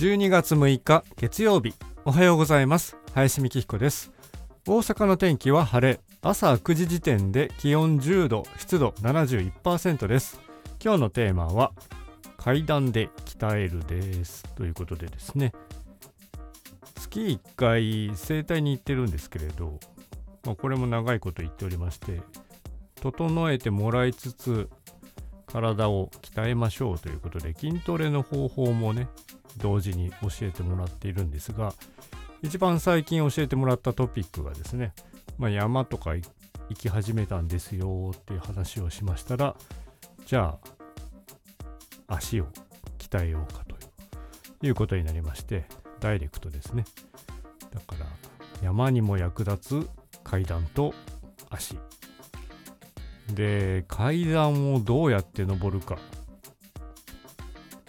12月6日月曜日。おはようございます。林美希彦です。大阪の天気は晴れ。朝9時時点で気温10度湿度71%です。今日のテーマは階段で鍛えるです。ということでですね。月1回整体に行ってるんですけれど、まあ、これも長いこと言っておりまして整えてもらいつつ体を鍛えましょうということで筋トレの方法もね同時に教えてもらっているんですが一番最近教えてもらったトピックがですね、まあ、山とか行き始めたんですよっていう話をしましたらじゃあ足を鍛えようかということになりましてダイレクトですね。だから山にも役立つ階段と足。で階段をどうやって登るか。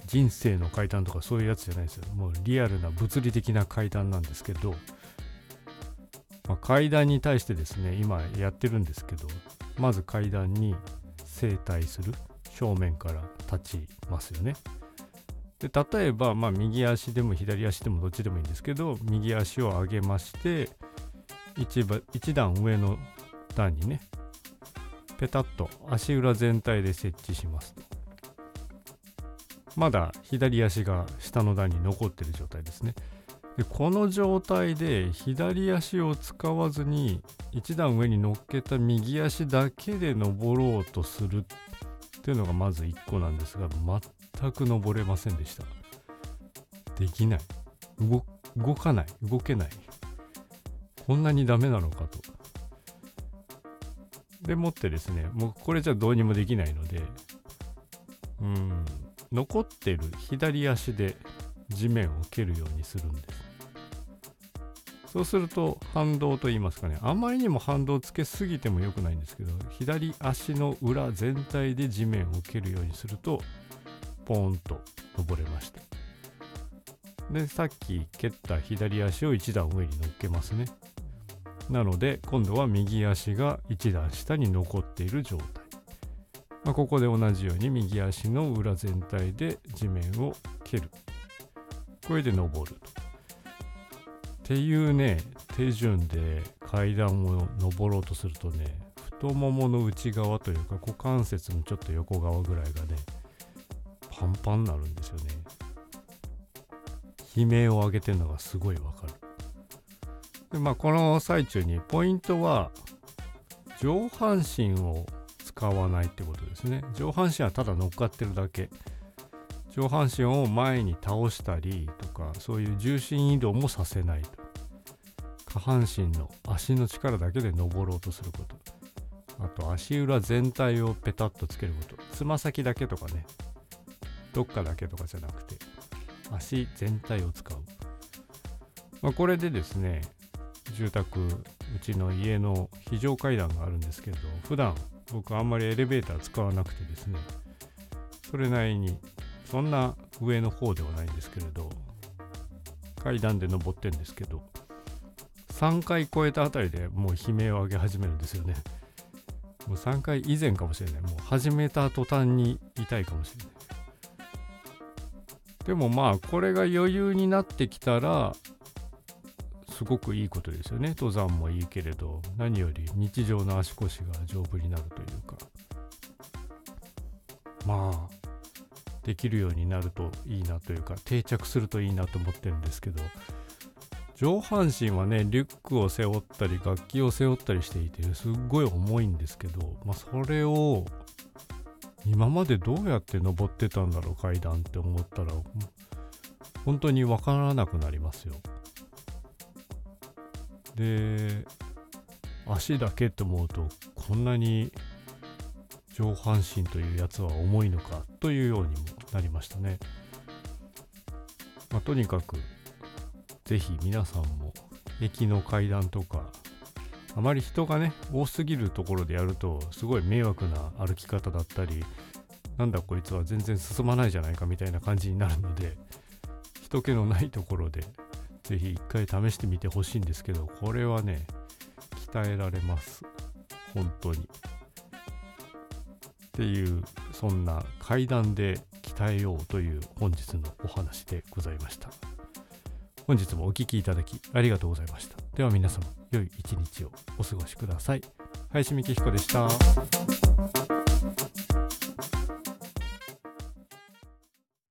人生の階段とかそういうやつじゃないですよ。もうリアルな物理的な階段なんですけど、まあ、階段に対してですね今やってるんですけどまず階段に正対する。正面から立ちますよね。で例えば、まあ、右足でも左足でもどっちでもいいんですけど右足を上げまして一一段上の段にねペタッと足裏全体で設置します。まだ左足が下の段に残ってる状態ですね。でこの状態で左足を使わずに一段上に乗っけた右足だけで登ろうとするっていうのがまず1個なんですが全く登れませんでした。できない。動かない。動けない。こんなにダメなのかと。でもってですねもうこれじゃどうにもできないのでうん残ってる左足で地面を蹴るようにするんです。そうすると反動と言いますかねあまりにも反動つけすぎても良くないんですけど左足の裏全体で地面を蹴るようにするとポーンと登れました。でさっき蹴った左足を一段上に乗っけますね。なので今度は右足が1段下に残っている状態、まあ、ここで同じように右足の裏全体で地面を蹴る。これで登ると。っていうね手順で階段を登ろうとするとね太ももの内側というか股関節のちょっと横側ぐらいがねパンパンになるんですよね。悲鳴を上げてるのがすごいわかる。でまあこの最中にポイントは上半身を使わないってことですね。上半身はただ乗っかってるだけ。上半身を前に倒したりとかそういう重心移動もさせないと。下半身の足の力だけで登ろうとすること。あと足裏全体をペタッとつけること。つま先だけとかね。どっかだけとかじゃなくて足全体を使う、まあ、これでですね住宅うちの家の非常階段があるんですけれど普段僕あんまりエレベーター使わなくてですねそれなりにそんな上の方ではないんですけれど階段で登ってんですけど3回超えたあたりでもう悲鳴を上げ始めるんですよね。もう3回以前かもしれない。もう始めた途端に痛いかもしれない。でもまあこれが余裕になってきたらすごくいいことですよね登山もいいけれど何より日常の足腰が丈夫になるというかまあできるようになるといいなというか定着するといいなと思ってるんですけど上半身はねリュックを背負ったり楽器を背負ったりしていてすっごい重いんですけど、まあ、それを今までどうやって登ってたんだろう階段って思ったら本当に分からなくなりますよ。で足だけって思うとこんなに上半身というやつは重いのかというようにもなりましたね。まあ、とにかく是非皆さんも駅の階段とかあまり人がね多すぎるところでやるとすごい迷惑な歩き方だったりなんだこいつは全然進まないじゃないかみたいな感じになるので人気のないところでぜひ一回試してみてほしいんですけど、これはね、鍛えられます。本当に。っていう、そんな階段で鍛えようという本日のお話でございました本日もお聴きいただきありがとうございましたでは皆様良い一日をお過ごしください林美希彦でした